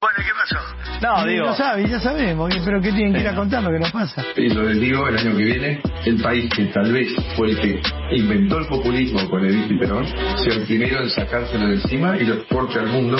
Bueno, ¿qué pasó? No, digo, Lo sabe, ya sabemos, pero ¿qué tienen que ir a contar lo que nos pasa? Y lo del digo, el año que viene, el país que tal vez fue el que inventó el populismo con Edith y Perón, sea el primero en sacárselo de encima y lo exporte al mundo,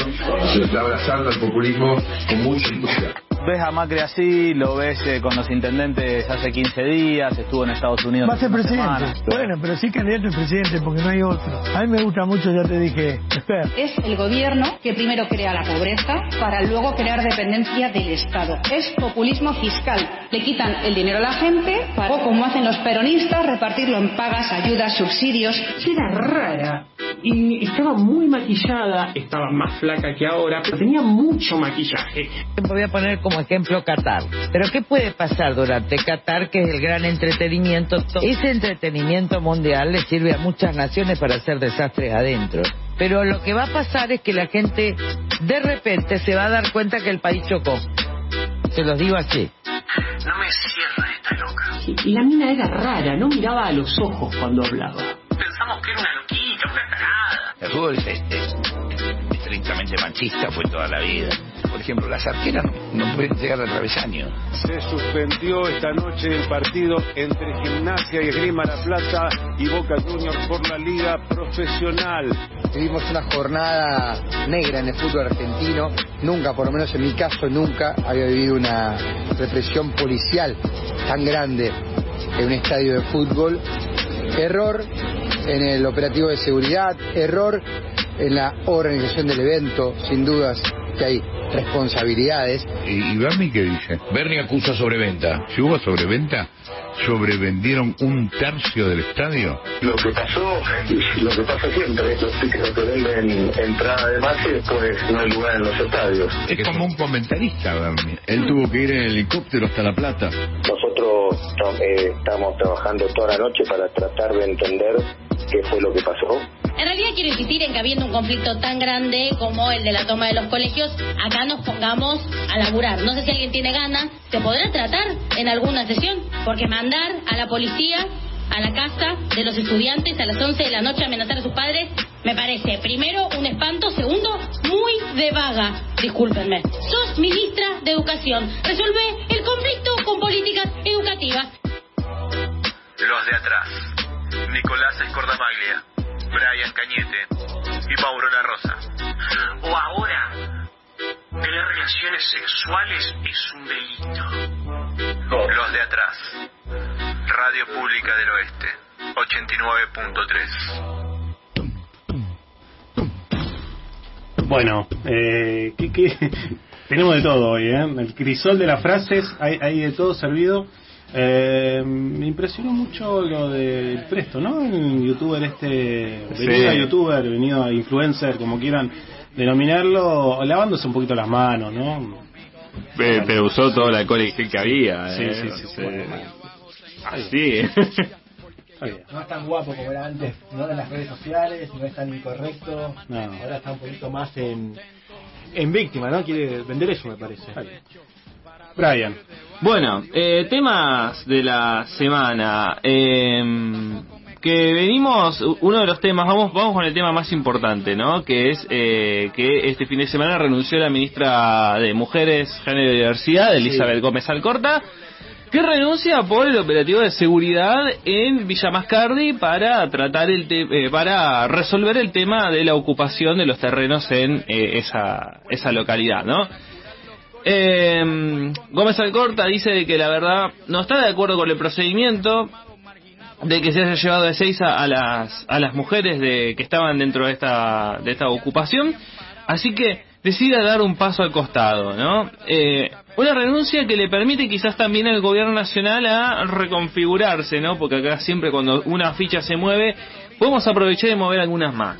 se está abrazando al populismo con mucho entusiasmo. Ves a Macri así, lo ves eh, con los intendentes hace 15 días, estuvo en Estados Unidos. Va a ser presidente. semana. Bueno, pero sí candidato a presidente porque no hay otro. A mí me gusta mucho, ya te dije, Esper. Es el gobierno que primero crea la pobreza para luego crear dependencia del Estado. Es populismo fiscal. Le quitan el dinero a la gente para, o como hacen los peronistas, repartirlo en pagas, ayudas, subsidios. era rara y estaba muy maquillada, estaba más flaca que ahora, pero tenía mucho maquillaje. Voy a poner como ejemplo Qatar. Pero ¿qué puede pasar durante Qatar, que es el gran entretenimiento? Ese entretenimiento mundial le sirve a muchas naciones para hacer desastres adentro. Pero lo que va a pasar es que la gente de repente se va a dar cuenta que el país chocó. Se los digo así. No me cierra esta loca. Y la mina era rara, no miraba a los ojos cuando hablaba. Pensamos que era una loquita, una tarada. El fútbol es este, estrictamente machista, fue toda la vida. Por ejemplo, las arqueras no, no pueden llegar al travesaño. Se suspendió esta noche el partido entre Gimnasia y Esgrima La Plata y Boca Juniors por la Liga Profesional. Vivimos una jornada negra en el fútbol argentino. Nunca, por lo menos en mi caso, nunca había vivido una represión policial tan grande en un estadio de fútbol. Error en el operativo de seguridad, error en la organización del evento, sin dudas que hay responsabilidades. ¿Y, y Bernie qué dice? Bernie acusa sobreventa. Si hubo sobreventa, sobrevendieron un tercio del estadio. Lo que pasó, lo que pasa siempre, los tickets que venden entrada de más y después no hay lugar en los estadios. Es como un comentarista, Bernie. Él tuvo que ir en helicóptero hasta La Plata. Nosotros eh, estamos trabajando toda la noche para tratar de entender qué fue lo que pasó. En realidad quiero insistir en que habiendo un conflicto tan grande como el de la toma de los colegios, acá nos pongamos a laburar. No sé si alguien tiene ganas, se podrá tratar en alguna sesión, porque mandar a la policía a la casa de los estudiantes a las 11 de la noche a amenazar a sus padres, me parece, primero, un espanto, segundo, muy de vaga, discúlpenme. Sos ministra de Educación, resuelve el conflicto con políticas educativas. Los de atrás. Nicolás Escordamaglia, Brian Cañete y Mauro La Rosa. O ahora, tener relaciones sexuales es un delito. Los de atrás. Radio Pública del Oeste, 89.3. Bueno, eh, ¿qué- qué? tenemos de todo hoy, ¿eh? El crisol de las frases, hay, hay de todo servido. Eh, me impresionó mucho lo del Presto, ¿no? El youtuber este, Sí. venido a youtuber, venido a influencer, como quieran denominarlo, lavándose un poquito las manos, ¿no? Pe- Pero usó todo el alcohol y gel que había. Sí, eh, sí, sí, no sí. sé. Así. No es tan guapo como era antes, no en las redes sociales, no es tan incorrecto. No. Ahora está un poquito más en, en víctima, ¿no? Quiere vender eso, me parece. Brian. Bueno, eh, temas de la semana. eh, que venimos, uno de los temas, vamos, vamos con el tema más importante, ¿no? Que es eh, que este fin de semana renunció la ministra de Mujeres, Género y Diversidad, Elizabeth Gómez Alcorta, que renuncia por el operativo de seguridad en Villa Mascardi para tratar el te- eh, para resolver el tema de la ocupación de los terrenos en eh, esa, esa localidad, ¿no? Eh, Gómez Alcorta dice que la verdad no está de acuerdo con el procedimiento de que se haya llevado de seis a, las a las mujeres de que estaban dentro de esta de esta ocupación, así que decide dar un paso al costado, ¿no? Eh, una renuncia que le permite quizás también al gobierno nacional a reconfigurarse, ¿no? Porque acá siempre cuando una ficha se mueve podemos aprovechar de mover algunas más.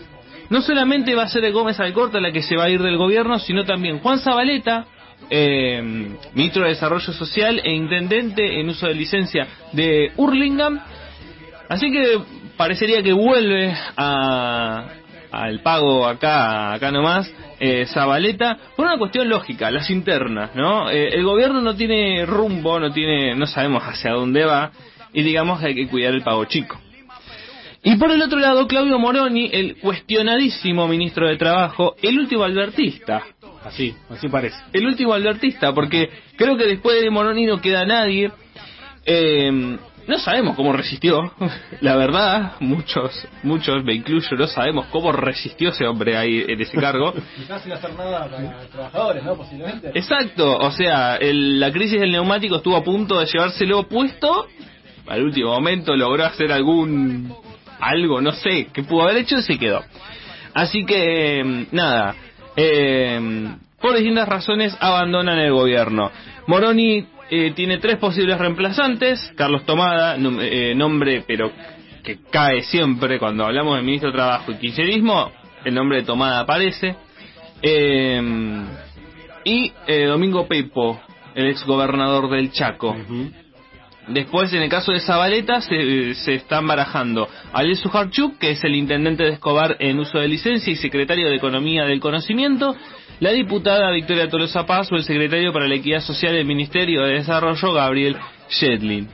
No solamente va a ser Gómez Alcorta la que se va a ir del gobierno, sino también Juan Zabaleta, eh, ministro de Desarrollo Social e intendente en uso de licencia de Hurlingham. Así que parecería que vuelve a, al pago acá, acá nomás, eh, Zabaleta, por una cuestión lógica, las internas, ¿no? Eh, el gobierno no tiene rumbo, no tiene, no sabemos hacia dónde va, y digamos que hay que cuidar el pago chico. Y por el otro lado, Claudio Moroni, el cuestionadísimo ministro de Trabajo, el último albertista. Así, así parece. El último albertista, porque creo que después de Moroni no queda nadie. Eh, no sabemos cómo resistió, la verdad, muchos, muchos, me incluyo, no sabemos cómo resistió ese hombre ahí en ese cargo. Quizás sin hacer nada para los trabajadores, ¿no? Posiblemente. Exacto, o sea, el- la crisis del neumático estuvo a punto de llevárselo puesto, al último momento logró hacer algún algo, no sé, que pudo haber hecho y se quedó. Así que, nada, eh, por distintas razones abandonan el gobierno. Moroni eh, tiene tres posibles reemplazantes, Carlos Tomada, eh, nombre pero que cae siempre cuando hablamos del ministro de Trabajo y kirchnerismo, el nombre de Tomada aparece. Eh, y eh, Domingo Pepo, el ex gobernador del Chaco. Después, en el caso de Zabaleta, se, se están barajando Ale Sujarchuk, que es el intendente de Escobar en uso de licencia y secretario de Economía del Conocimiento, la diputada Victoria Tolosa Paz o el secretario para la Equidad Social del Ministerio de Desarrollo, Gabriel Shedlin.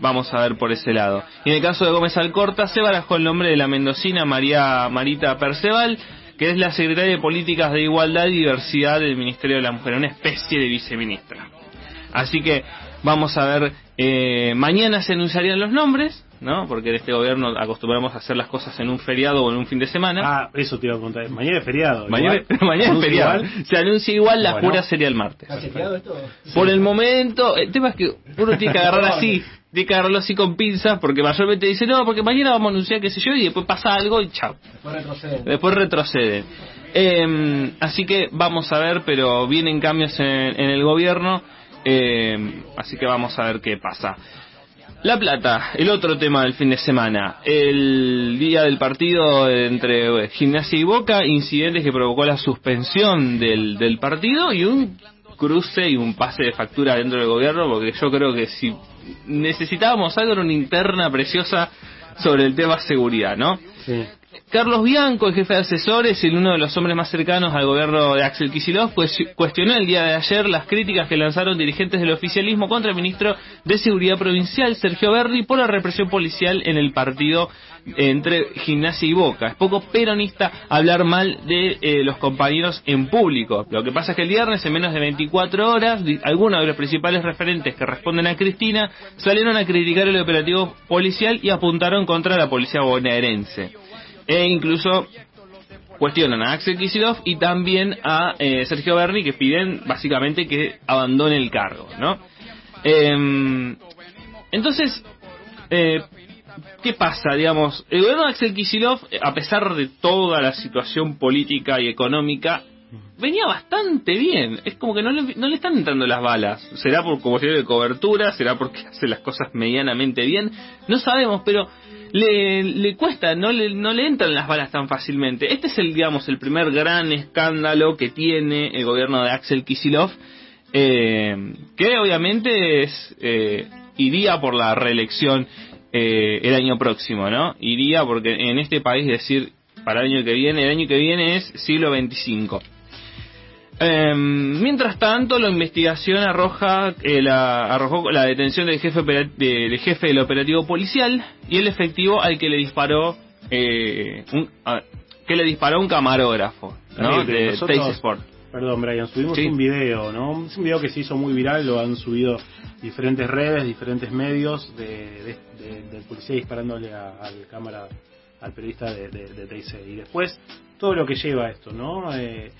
Vamos a ver por ese lado. Y en el caso de Gómez Alcorta, se barajó el nombre de la mendocina María Marita Perceval, que es la secretaria de Políticas de Igualdad y Diversidad del Ministerio de la Mujer, una especie de viceministra. Así que vamos a ver, eh, mañana se anunciarían los nombres, ¿no? Porque en este gobierno acostumbramos a hacer las cosas en un feriado o en un fin de semana. Ah, eso te iba a contar. Mañana es feriado. mañana, es ¿Anuncia feriado. igual? Se anuncia igual, la Bueno. jura sería el martes. ¿Está chequeado esto? Por el momento, el tema es que uno tiene que agarrar así, tiene que agarrarlo así con pinzas, porque mayormente dice, no, porque mañana vamos a anunciar qué sé yo, y después pasa algo y chao. Después retroceden. Después retroceden. Eh, así que vamos a ver, pero vienen cambios en, en el gobierno, eh, así que vamos a ver qué pasa. La Plata, el otro tema del fin de semana. El día del partido entre eh, Gimnasia y Boca, incidentes que provocó la suspensión del, del partido y un cruce y un pase de factura dentro del gobierno, porque yo creo que si necesitábamos algo era una interna preciosa sobre el tema seguridad, ¿no? Sí. Carlos Bianco, el jefe de asesores y uno de los hombres más cercanos al gobierno de Axel Kicillof, pues cuestionó el día de ayer las críticas que lanzaron dirigentes del oficialismo contra el ministro de Seguridad Provincial, Sergio Berni, por la represión policial en el partido entre Gimnasia y Boca. Es poco peronista hablar mal de eh, los compañeros en público. Lo que pasa es que el viernes, en menos de 24 horas, algunos de los principales referentes que responden a Cristina salieron a criticar el operativo policial y apuntaron contra la policía bonaerense e incluso cuestionan a Axel Kicillof y también a eh, Sergio Berni que piden básicamente que abandone el cargo, ¿no? Em, entonces, eh, ¿qué pasa? Digamos, el gobierno de Axel Kicillof, eh, a pesar de toda la situación política y económica, venía bastante bien. Es como que no le, no le están entrando las balas. ¿Será por como de cobertura? ¿Será porque hace las cosas medianamente bien? No sabemos, pero le, le cuesta, no le, no le entran las balas tan fácilmente. Este es el, digamos, el primer gran escándalo que tiene el gobierno de Axel Kicillof, eh, que obviamente es, eh, iría por la reelección eh, el año próximo, ¿no? Iría porque en este país decir para el año que viene, el año que viene es siglo 25. Eh, mientras tanto, la investigación arroja eh, la, arrojó la detención del jefe, del jefe del operativo policial y el efectivo al que le disparó eh, un, a- que le disparó un camarógrafo de nosotros- Sport. Perdón, Brian, subimos Sí. un video, ¿no? Es un video que se hizo muy viral, lo han subido diferentes redes, diferentes medios de, de- de- del policía disparándole a- al cámara, al periodista de, de, de. Y después, todo lo que lleva esto, ¿no? Eh,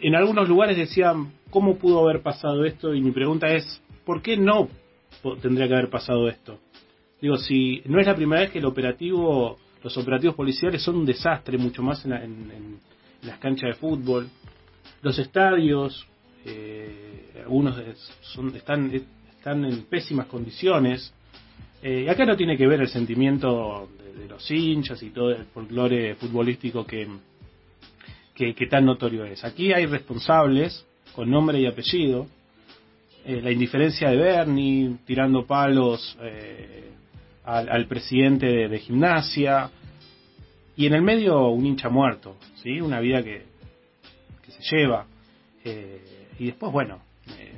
en algunos lugares decían, ¿cómo pudo haber pasado esto? Y mi pregunta es, ¿por qué no tendría que haber pasado esto? Digo, si no es la primera vez que el operativo, los operativos policiales son un desastre, mucho más en, la- en- las canchas de fútbol. Los estadios, eh, algunos son, están, están en pésimas condiciones. Eh, acá no tiene que ver el sentimiento de, de los hinchas y todo el folclore futbolístico que, que, tan notorio es. Aquí hay responsables con nombre y apellido. Eh, la indiferencia de Bernie tirando palos eh, al, presidente de, gimnasia. Y en el medio un hincha muerto, ¿sí? Una vida que, se lleva. Eh, y después, bueno, eh,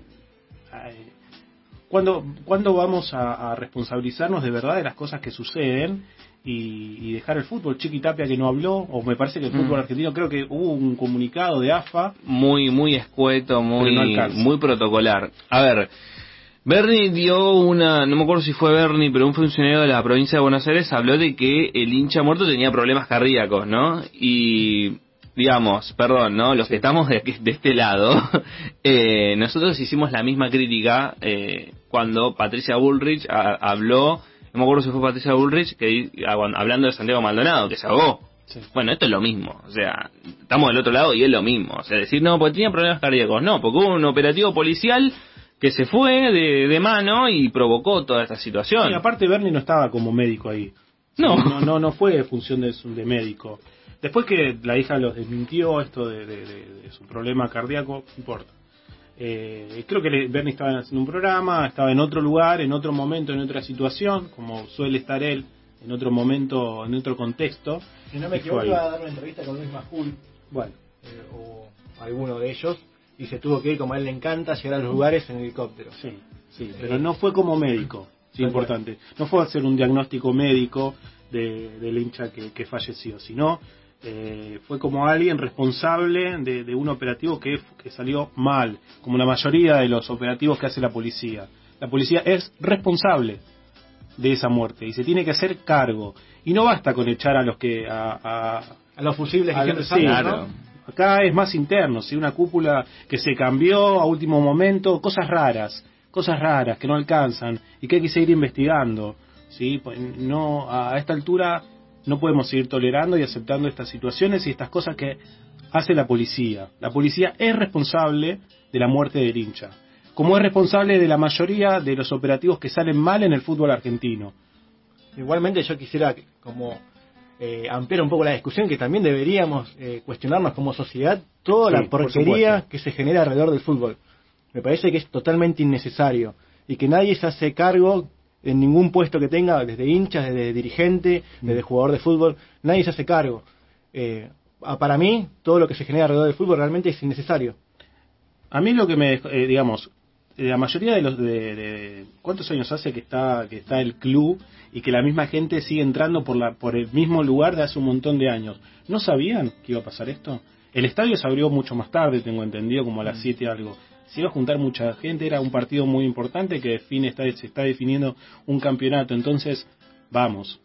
¿cuándo, cuándo vamos a responsabilizarnos de verdad de las cosas que suceden y, y dejar el fútbol? Chiqui Tapia que no habló, o me parece que el fútbol Mm. argentino, creo que hubo un comunicado de AFA. muy muy escueto, muy no muy protocolar. A ver, Bernie dio una, no me acuerdo si fue Bernie, pero un funcionario de la provincia de Buenos Aires habló de que el hincha muerto tenía problemas cardíacos, ¿no? Y digamos, perdón, ¿no? Los que estamos de, de este lado, eh, nosotros hicimos la misma crítica eh, cuando Patricia Bullrich a- habló, no me acuerdo si fue Patricia Bullrich, que ah, hablando de Santiago Maldonado, que se ahogó. Bueno, esto es lo mismo, o sea, estamos del otro lado y es lo mismo. O sea, decir, no, porque tenía problemas cardíacos, no, porque hubo un operativo policial que se fue de, de mano y provocó toda esta situación. Y aparte Bernie no estaba como médico ahí. No. no, no, no fue función de, su- de médico. Después que la hija los desmintió esto de, de- de- de su problema cardíaco, no importa. Eh, creo que Bernie estaba haciendo un programa, estaba en otro lugar, en otro momento, en otra situación, como suele estar él, en otro momento, en otro contexto. Si no me equivoco, iba a dar una entrevista con Luis Majul. Bueno. eh, o alguno de ellos. Y se tuvo que ir, como a él le encanta, llegar a los lugares en helicóptero. Sí, sí, pero no fue como médico, sí, importante. No fue a hacer un diagnóstico médico de, del hincha que, que falleció, sino eh, fue como alguien responsable de, de un operativo que, que salió mal, como la mayoría de los operativos que hace la policía. La policía es responsable de esa muerte y se tiene que hacer cargo. Y no basta con echar a los que... A, a, A los fusibles que sí, salen, claro. ¿no? Acá es más interno, ¿sí? una cúpula que se cambió a último momento, cosas raras, cosas raras que no alcanzan y que hay que seguir investigando. ¿sí? Pues No, a esta altura no podemos seguir tolerando y aceptando estas situaciones y estas cosas que hace la policía. La policía es responsable de la muerte del hincha, como es responsable de la mayoría de los operativos que salen mal en el fútbol argentino. Igualmente yo quisiera que- como eh, ampliar un poco la discusión que también deberíamos eh, cuestionarnos como sociedad toda Sí, la por porquería que se genera alrededor del fútbol. Me parece que es totalmente innecesario y que nadie se hace cargo en ningún puesto que tenga, desde hinchas, desde dirigente, Mm. desde jugador de fútbol, nadie se hace cargo. Eh, para mí, todo lo que se genera alrededor del fútbol realmente es innecesario. A mí lo que me, eh, digamos, la mayoría de los de, de- cuántos años hace que está que está el club y que la misma gente sigue entrando por la por el mismo lugar de hace un montón de años. ¿No sabían que iba a pasar esto? El estadio se abrió mucho más tarde, tengo entendido, como a las 7 algo. Se iba a juntar mucha gente, era un partido muy importante que define está, se está definiendo un campeonato, entonces vamos.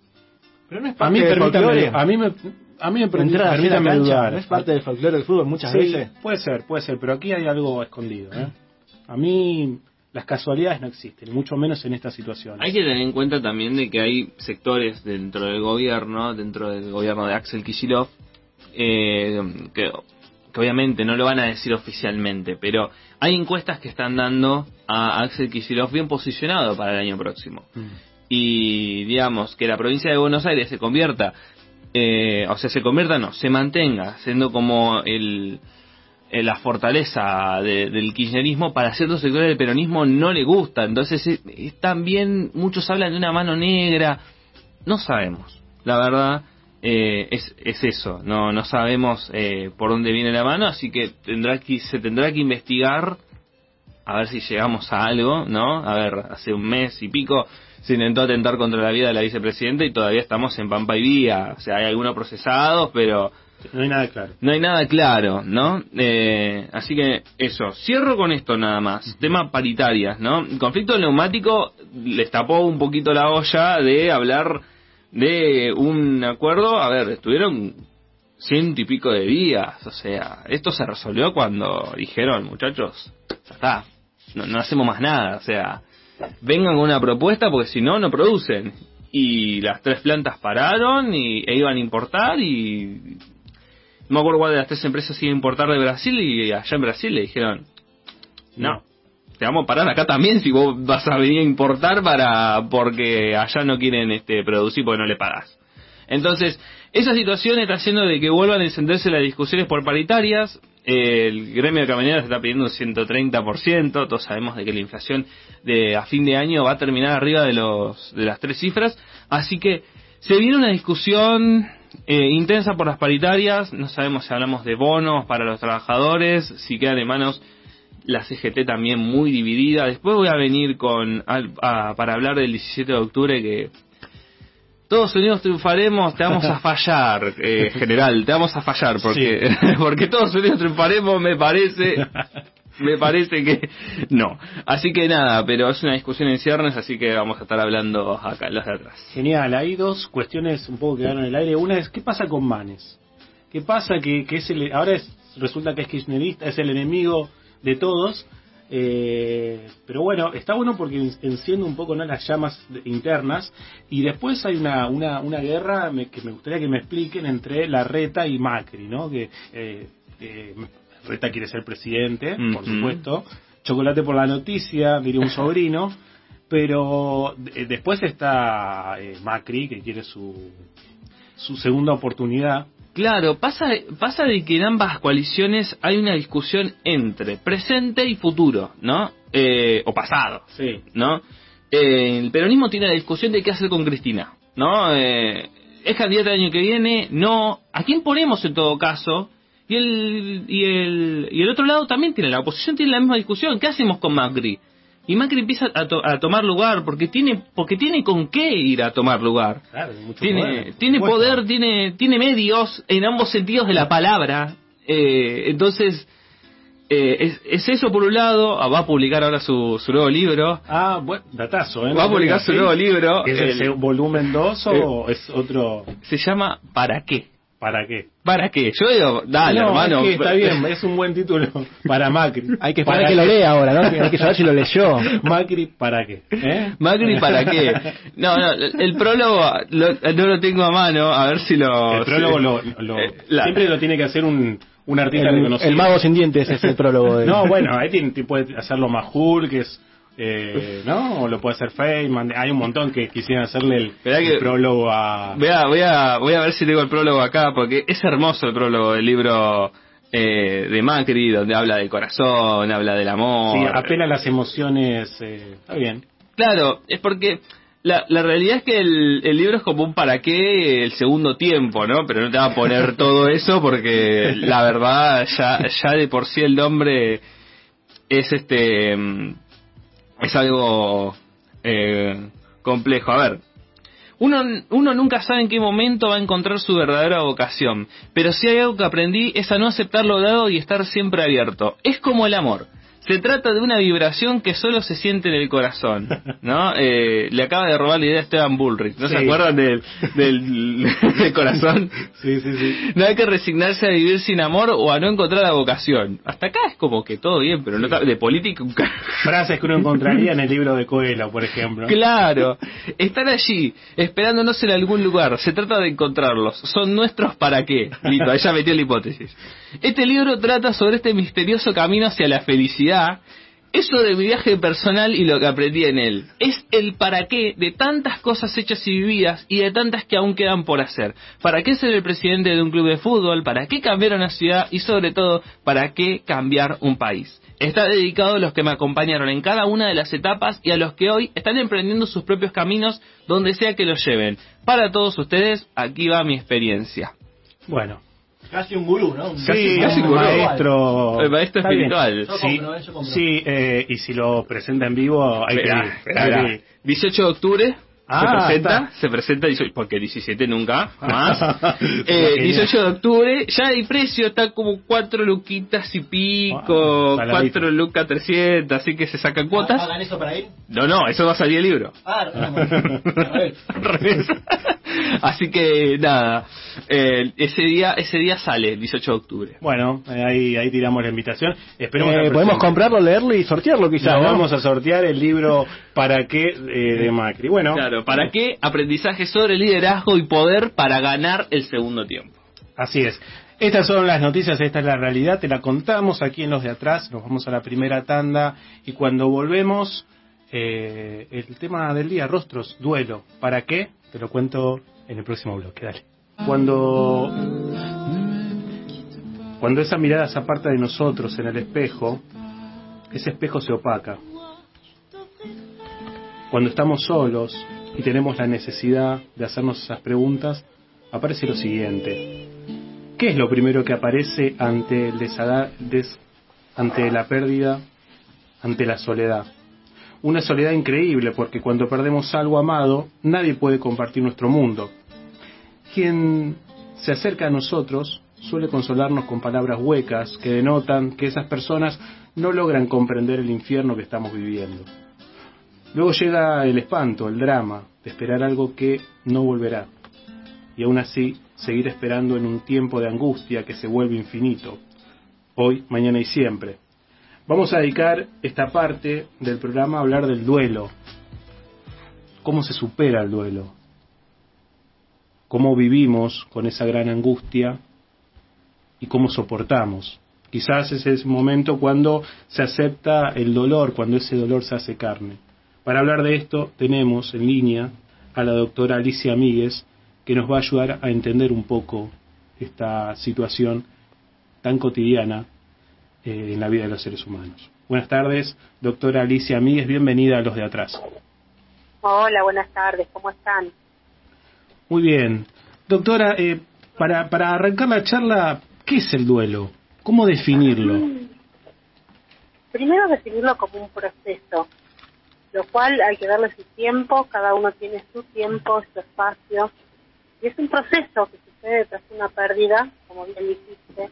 Pero no es A parte mí del permítame, folclore. a mí me a mí me a permítame cancha, dudar. ¿no es parte del folclore del fútbol muchas Sí, veces? Puede ser, puede ser, pero aquí hay algo escondido. ¿eh? A mí las casualidades no existen, mucho menos en esta situación. Hay que tener en cuenta también de que hay sectores dentro del gobierno, dentro del gobierno de Axel Kicillof, eh, que, que obviamente no lo van a decir oficialmente, pero hay encuestas que están dando a Axel Kicillof bien posicionado para el año próximo. Y digamos que la provincia de Buenos Aires se convierta, eh, o sea, se convierta, no, se mantenga siendo como el, eh, la fortaleza de- del kirchnerismo para ciertos sectores del peronismo no le gusta. Entonces es, es también, muchos hablan de una mano negra. No sabemos. La verdad eh, es, es eso. No, no sabemos eh, por dónde viene la mano, así que tendrá que se tendrá que investigar a ver si llegamos a algo, ¿no? A ver, hace un mes y pico se intentó atentar contra la vida de la vicepresidenta y todavía estamos en Pampa y Vía. O sea, hay algunos procesados, pero No hay nada claro. no hay nada claro, ¿no? Eh, así que eso, cierro con esto nada más. Tema paritarias, ¿no? El conflicto neumático les tapó un poquito la olla de hablar de un acuerdo. A ver, estuvieron ciento y pico de días, o sea, esto se resolvió cuando dijeron, muchachos, ya está, no, no hacemos más nada, o sea, vengan con una propuesta porque si no, no producen. Y las tres plantas pararon y, e iban a importar y no me acuerdo cuál de las tres empresas iba a importar de Brasil y allá en Brasil le dijeron, no, te vamos a parar acá también si vos vas a venir a importar para porque allá no quieren este producir porque no le pagas. Entonces, esa situación está haciendo de que vuelvan a encenderse las discusiones por paritarias. El gremio de camioneros está pidiendo un 130%. Todos sabemos de que la inflación de a fin de año va a terminar arriba de los de las tres cifras. Así que se viene una discusión eh, intensa por las paritarias. No sabemos si hablamos de bonos para los trabajadores, si quedan en manos la CGT también muy dividida. Después voy a venir con al- a- para hablar del 17 de octubre que todos unidos triunfaremos, te vamos a fallar, eh, general, te vamos a fallar porque porque todos unidos triunfaremos me parece me parece que no. Así que nada, pero es una discusión en ciernes, así que vamos a estar hablando acá, los de atrás. Genial, hay dos cuestiones un poco que quedaron en el aire. Una es, ¿qué pasa con Manes? ¿Qué pasa que, que es el, ahora es, resulta que es kirchnerista, es el enemigo de todos? Eh, pero bueno, está bueno porque en- enciende un poco ¿no? las llamas internas y después hay una, una, una guerra me- que me gustaría que me expliquen entre la Reta y Macri, ¿no? Que eh, eh, Reta quiere ser presidente, por supuesto. Chocolate por la noticia, diría un sobrino. Pero eh, después está eh, Macri, que quiere su, su segunda oportunidad. Claro, pasa, pasa de que en ambas coaliciones hay una discusión entre presente y futuro, ¿no? Eh, o pasado, Sí. ¿no? Eh, el peronismo tiene la discusión de qué hacer con Cristina, ¿no? Eh, ¿Es candidata el año que viene? No. ¿A quién ponemos en todo caso? Y el, y el, y el otro lado también tiene, la oposición tiene la misma discusión. ¿Qué hacemos con Macri? Y Macri empieza a, to- a tomar lugar porque tiene, porque tiene con qué ir a tomar lugar. Claro, mucho Tiene, poder, tiene poder, tiene, tiene medios en ambos sentidos de la palabra. Eh, entonces, eh, es, es eso por un lado. Ah, Va a publicar ahora su, su nuevo libro. Ah, bueno, datazo, ¿eh? Va a publicar su nuevo libro. ¿Es el- el volumen 2 o es otro? se llama ¿Para qué? ¿Para qué? ¿Para qué? Yo digo, dale, No, hermano. es que está bien, es un buen título para Macri. Hay que ¿Para esperar que lo lea ahora, ¿no? Hay que saber si lo leyó. Macri, ¿para qué? ¿Eh? Macri, ¿para qué? No, no, el prólogo lo- no lo tengo a mano, a ver si lo... El prólogo lo, lo- Eh, la- siempre lo tiene que hacer un, un artista El, reconocido. el mago sin dientes es el prólogo de... No, bueno, ahí tiene, ti- puede hacerlo Majul, que es. Eh, ¿No? O lo puede hacer Feynman. Hay un montón que quisieran hacerle el, Esperá el que- prólogo a. Voy a, voy, a, voy a ver si tengo el prólogo acá, porque es hermoso el prólogo del libro eh, de Macri, donde habla del corazón, habla del amor. Sí, apela a las emociones. eh, está bien. Claro, es porque la, la realidad es que el, el libro es como un para qué el segundo tiempo, ¿no? Pero no te va a poner todo eso porque la verdad ya, ya de por sí el nombre es este mm, es algo eh, complejo. A ver, uno, uno nunca sabe en qué momento va a encontrar su verdadera vocación, pero si hay algo que aprendí es a no aceptar lo dado y estar siempre abierto. Es como el amor. Se trata de una vibración que solo se siente en el corazón, ¿no? Eh, le acaba de robar la idea a Esteban Bullrich, ¿no se acuerdan del, del, del corazón? Sí, sí, sí. No hay que resignarse a vivir sin amor o a no encontrar la vocación. Hasta acá es como que todo bien, pero no de política Frases que uno encontraría en el libro de Coelho, por ejemplo. Claro, están allí, esperándonos en algún lugar. Se trata de encontrarlos. Son nuestros para qué. Listo, ya metió la hipótesis. Este libro trata sobre este misterioso camino hacia la felicidad. Es sobre mi viaje personal y lo que aprendí en él. Es el para qué de tantas cosas hechas y vividas y de tantas que aún quedan por hacer. ¿Para qué ser el presidente de un club de fútbol? ¿Para qué cambiar una ciudad? Y sobre todo, ¿para qué cambiar un país? Está dedicado a los que me acompañaron en cada una de las etapas y a los que hoy están emprendiendo sus propios caminos donde sea que los lleven. Para todos ustedes, aquí va mi experiencia. Bueno. Casi un gurú, ¿no? Un- Sí, casi un gurú. maestro. El maestro Está bien. espiritual. Sí, sí eh, y si lo presenta en vivo, hay que Esperá, ir. esperá, Hay que esperá. ir. 18 de octubre Ah, se presenta, está. se presenta, 18 porque 17 nunca más. Genial. Eh, 18 de octubre, ya hay precio, está como 4 luquitas y pico, Ah, saladito. 4 lucas 300, así que se sacan cuotas. ¿Hagan eso para ir? No, no, eso va a salir el libro. Ah. Así que nada, eh, ese día ese día sale, el 18 de octubre. Bueno, eh, ahí, ahí tiramos la invitación. Esperemos Eh, podemos comprarlo, leerlo y sortearlo quizás. Vamos a sortear el libro ¿Para qué? eh, de Macri. Bueno, Claro, ¿para qué? Aprendizaje sobre liderazgo y poder para ganar el segundo tiempo. así es. Estas son las noticias, esta es la realidad, te la contamos aquí en los de atrás, nos vamos a la primera tanda y cuando volvemos, eh, el tema del día, rostros, duelo, ¿para qué? Te lo cuento en el próximo bloque, dale. Cuando, cuando esa mirada se aparta de nosotros en el espejo, ese espejo se opaca. Cuando estamos solos y tenemos la necesidad de hacernos esas preguntas, aparece lo siguiente. ¿Qué es lo primero que aparece ante, el des- ante la pérdida ante la soledad. Una soledad increíble porque cuando perdemos algo amado, nadie puede compartir nuestro mundo. Quien se acerca a nosotros suele consolarnos con palabras huecas que denotan que esas personas no logran comprender el infierno que estamos viviendo. Luego llega el espanto, el drama, de esperar algo que no volverá. Y aún así, seguir esperando en un tiempo de angustia que se vuelve infinito. Hoy, mañana y siempre. Vamos a dedicar esta parte del programa a hablar del duelo. ¿Cómo se supera el duelo? ¿Cómo vivimos con esa gran angustia? ¿Y cómo soportamos? Quizás es el momento cuando se acepta el dolor, cuando ese dolor se hace carne. Para hablar de esto tenemos en línea a la doctora Alicia Míguez, que nos va a ayudar a entender un poco esta situación tan cotidiana eh, en la vida de los seres humanos. Buenas tardes, doctora Alicia Míguez, bienvenida a los de atrás. Hola, buenas tardes, ¿cómo están? Muy bien. Doctora, eh, para, para arrancar la charla, ¿qué es el duelo? ¿Cómo definirlo? Primero definirlo como un proceso, lo cual hay que darle su tiempo, cada uno tiene su tiempo, su espacio, y es un proceso que sucede tras una pérdida, como bien dijiste,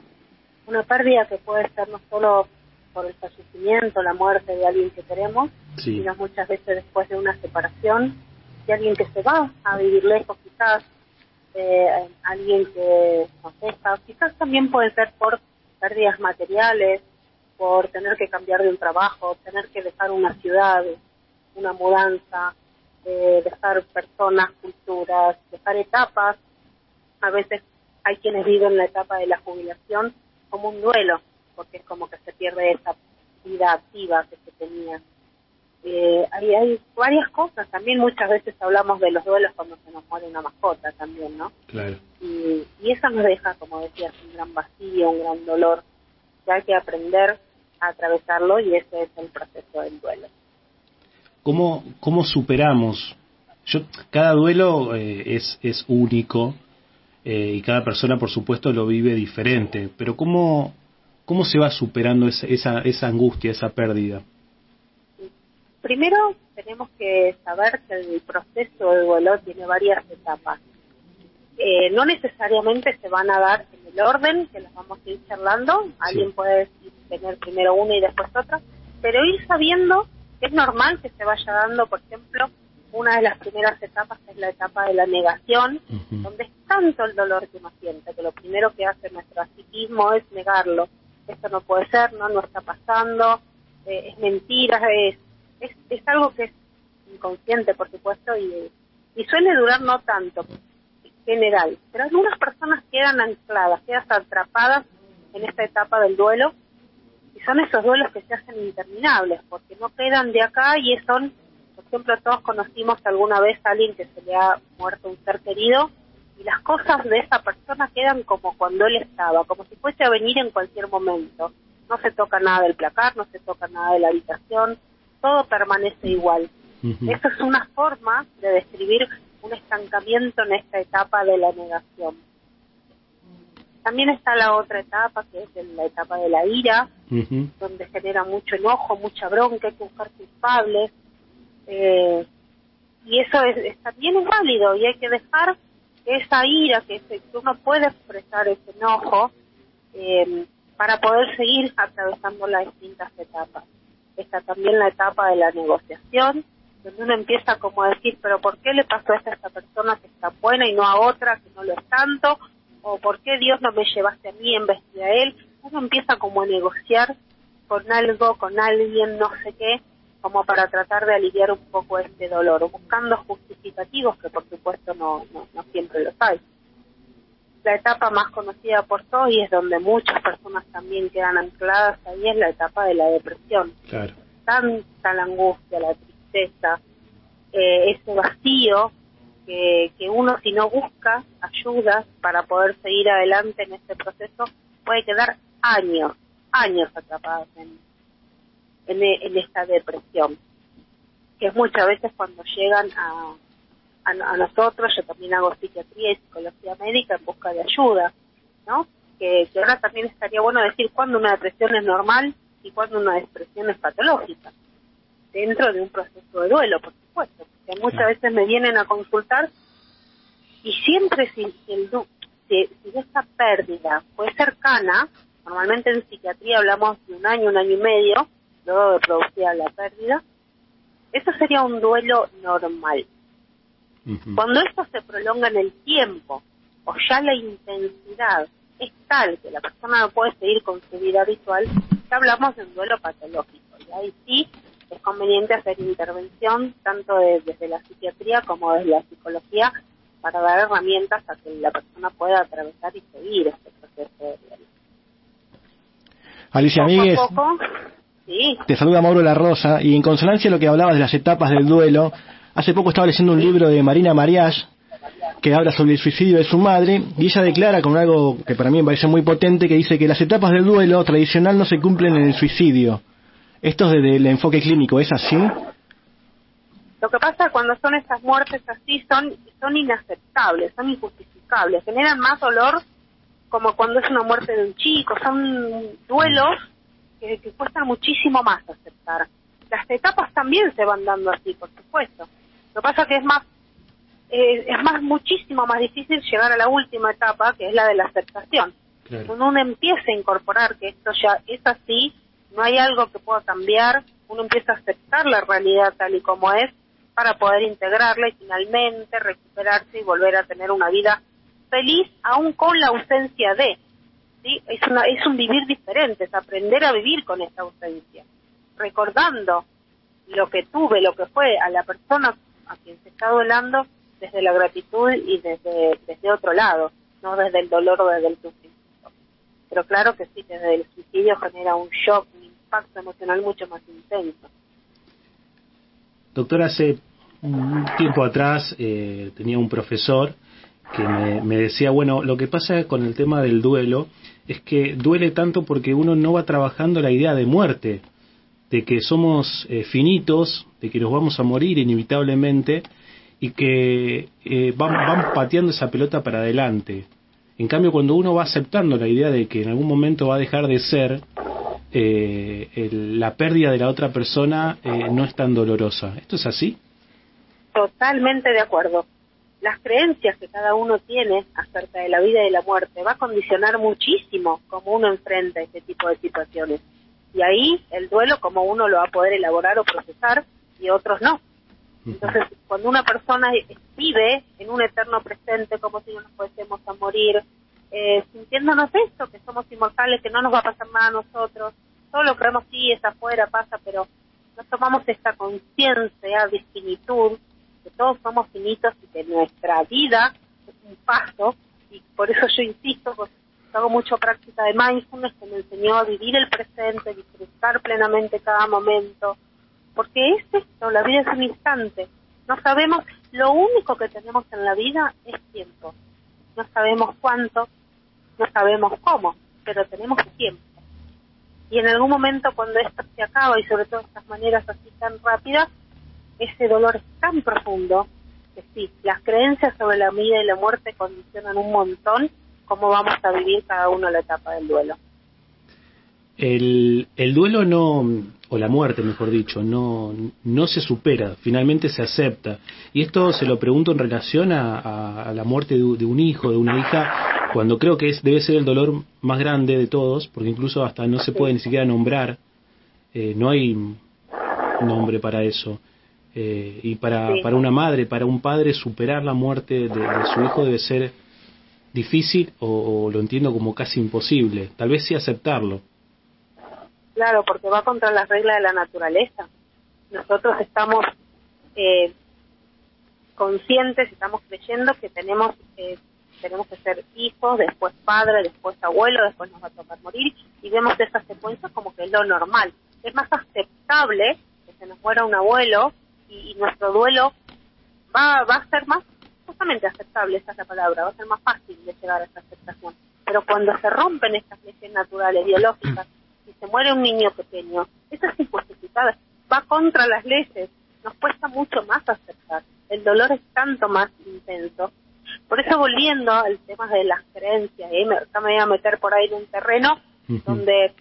una pérdida que puede ser no solo por el fallecimiento, la muerte de alguien que queremos, sino muchas veces después de una separación, de alguien que se va a vivir lejos quizás, eh, alguien que nos deja, quizás también puede ser por pérdidas materiales, por tener que cambiar de un trabajo, tener que dejar una ciudad, una mudanza, eh, dejar personas, culturas, dejar etapas. A veces hay quienes viven la etapa de la jubilación como un duelo, porque es como que se pierde esa vida activa que se tenía. Eh, hay, hay varias cosas, también muchas veces hablamos de los duelos cuando se nos muere una mascota también, ¿no? Claro. Y, y eso nos deja, como decías, un gran vacío, un gran dolor, que hay que aprender a atravesarlo y ese es el proceso del duelo. ¿Cómo, cómo superamos? Yo, cada duelo eh, es, es único eh, y cada persona, por supuesto, lo vive diferente, pero ¿cómo, cómo se va superando esa, esa, esa angustia, esa pérdida? Primero, tenemos que saber que el proceso de duelo tiene varias etapas. Eh, no necesariamente se van a dar en el orden que las vamos a ir charlando. Alguien puede tener primero una y después otra, pero ir sabiendo es normal que se vaya dando, por ejemplo, una de las primeras etapas que es la etapa de la negación, donde es tanto el dolor que uno siente, que lo primero que hace nuestro psiquismo es negarlo. Esto no puede ser, no, no está pasando, eh, es mentira, es, es, es algo que es inconsciente, por supuesto, y, y suele durar no tanto, en general, pero algunas personas quedan ancladas, quedan atrapadas en esta etapa del duelo y son esos duelos que se hacen interminables porque no quedan de acá y son, por ejemplo, todos conocimos alguna vez a alguien que se le ha muerto un ser querido y las cosas de esa persona quedan como cuando él estaba, como si fuese a venir en cualquier momento. No se toca nada del placar, no se toca nada de la habitación, todo permanece igual. Eso es una forma de describir un estancamiento en esta etapa de la negación. También está la otra etapa, que es la etapa de la ira, donde genera mucho enojo, mucha bronca, hay que buscar culpables. Eh, y eso es, también es válido y hay que dejar esa ira, que, ese, que uno puede expresar ese enojo eh, para poder seguir atravesando las distintas etapas. Está también la etapa de la negociación, donde uno empieza como a decir, pero ¿por qué le pasó a esta persona que está buena y no a otra que no lo es tanto? o por qué Dios no me llevaste a mí en vez de a Él, uno empieza como a negociar con algo, con alguien, no sé qué, como para tratar de aliviar un poco este dolor, buscando justificativos que por supuesto no, no, no siempre los hay. La etapa más conocida por todos y es donde muchas personas también quedan ancladas ahí es la etapa de la depresión. Claro. Tanta la angustia, la tristeza, eh, ese vacío que, que uno si no busca ayuda para poder seguir adelante en este proceso puede quedar años, años atrapados en, en, en esta depresión, que es muchas veces cuando llegan a, a, a, nosotros, yo también hago psiquiatría y psicología médica en busca de ayuda, ¿no? Que, que ahora también estaría bueno decir cuándo una depresión es normal y cuando una expresión es patológica, dentro de un proceso de duelo, por supuesto, porque muchas veces me vienen a consultar y siempre si, el du- si, si esta pérdida fue cercana, normalmente en psiquiatría hablamos de un año, un año y medio, luego de producida la pérdida, eso sería un duelo normal. Cuando esto se prolonga en el tiempo o ya la intensidad es tal que la persona no puede seguir con su vida habitual, ya hablamos de un duelo patológico. Y ahí sí es conveniente hacer intervención tanto de- desde la psiquiatría como desde la psicología para dar herramientas a que la persona pueda atravesar y seguir este proceso de duelo. Alicia Poco a Míguez, poco, sí, te saluda Mauro La Rosa. Y en consonancia a lo que hablabas de las etapas del duelo, hace poco estaba leyendo un libro de Marina Mariach que habla sobre el suicidio de su madre y ella declara con algo que para mí me parece muy potente que dice que las etapas del duelo tradicional no se cumplen en el suicidio. Esto es desde el enfoque clínico, ¿es así? Lo que pasa cuando son estas muertes así son, son inaceptables, son injustificables, generan más dolor como cuando es una muerte de un chico, son duelos que, que cuestan muchísimo más aceptar. Las etapas también se van dando así, por supuesto. Lo que pasa que es más, eh, es más muchísimo más difícil llegar a la última etapa, que es la de la aceptación. Cuando uno empieza a incorporar que esto ya es así, no hay algo que pueda cambiar, uno empieza a aceptar la realidad tal y como es para poder integrarla y finalmente recuperarse y volver a tener una vida feliz aún con la ausencia de. ¿sí? Es, una, es un vivir diferente, es aprender a vivir con esta ausencia, recordando lo que tuve, lo que fue a la persona a quien se está duelando desde la gratitud y desde, desde otro lado, no desde el dolor o desde el sufrimiento. Pero claro que sí, desde el suicidio genera un shock, un impacto emocional mucho más intenso. Doctor, hace un tiempo atrás eh, tenía un profesor que me, me decía, bueno, lo que pasa con el tema del duelo es que duele tanto porque uno no va trabajando la idea de muerte, de que somos eh, finitos, de que nos vamos a morir inevitablemente y que eh, van, pateando esa pelota para adelante. En cambio, cuando uno va aceptando la idea de que en algún momento va a dejar de ser, eh, el- la pérdida de la otra persona eh, no es tan dolorosa. ¿Esto es así? Totalmente de acuerdo. Las creencias que cada uno tiene acerca de la vida y de la muerte va a condicionar muchísimo cómo uno enfrenta este tipo de situaciones. Y ahí el duelo, como uno lo va a poder elaborar o procesar y otros no. Entonces, cuando una persona vive en un eterno presente, como si no nos fuésemos a morir, eh, sintiéndonos esto, que somos inmortales, que no nos va a pasar nada a nosotros, todo lo que vemos sí es afuera, pasa, pero no tomamos esta conciencia de finitud, que todos somos finitos y que nuestra vida es un paso, y por eso yo insisto, pues hago mucho práctica de mindfulness que me enseñó a vivir el presente, disfrutar plenamente cada momento, porque es esto, la vida es un instante. No sabemos, lo único que tenemos en la vida es tiempo. No sabemos cuánto, no sabemos cómo, pero tenemos tiempo. Y en algún momento cuando esto se acaba, y sobre todo estas maneras así tan rápidas, ese dolor es tan profundo que sí, las creencias sobre la vida y la muerte condicionan un montón cómo vamos a vivir cada uno la etapa del duelo. El, el duelo no, o la muerte mejor dicho, no, no se supera, finalmente se acepta. Y esto se lo pregunto en relación a, la muerte de un hijo, de una hija, cuando creo que es, debe ser el dolor más grande de todos, porque incluso hasta no se puede ni siquiera nombrar, eh, no hay nombre para eso. Eh, y para, Sí. para una madre, para un padre, superar la muerte de, de su hijo debe ser difícil o, o lo entiendo como casi imposible. Tal vez sí aceptarlo. Claro, porque va contra las reglas de la naturaleza. Nosotros estamos eh, conscientes, estamos creyendo que tenemos eh, tenemos que ser hijos, después padre, después abuelo, después nos va a tocar morir y vemos esa secuencia como que es lo normal. Es más aceptable que se nos muera un abuelo y, y nuestro duelo va, va a ser más justamente aceptable, esa es la palabra, va a ser más fácil de llegar a esa aceptación. Pero cuando se rompen estas leyes naturales, biológicas, y se muere un niño pequeño, eso es injustificado, va contra las leyes, nos cuesta mucho más aceptar, el dolor es tanto más intenso. Por eso volviendo al tema de las creencias, ¿eh? me, me voy a meter por ahí en un terreno donde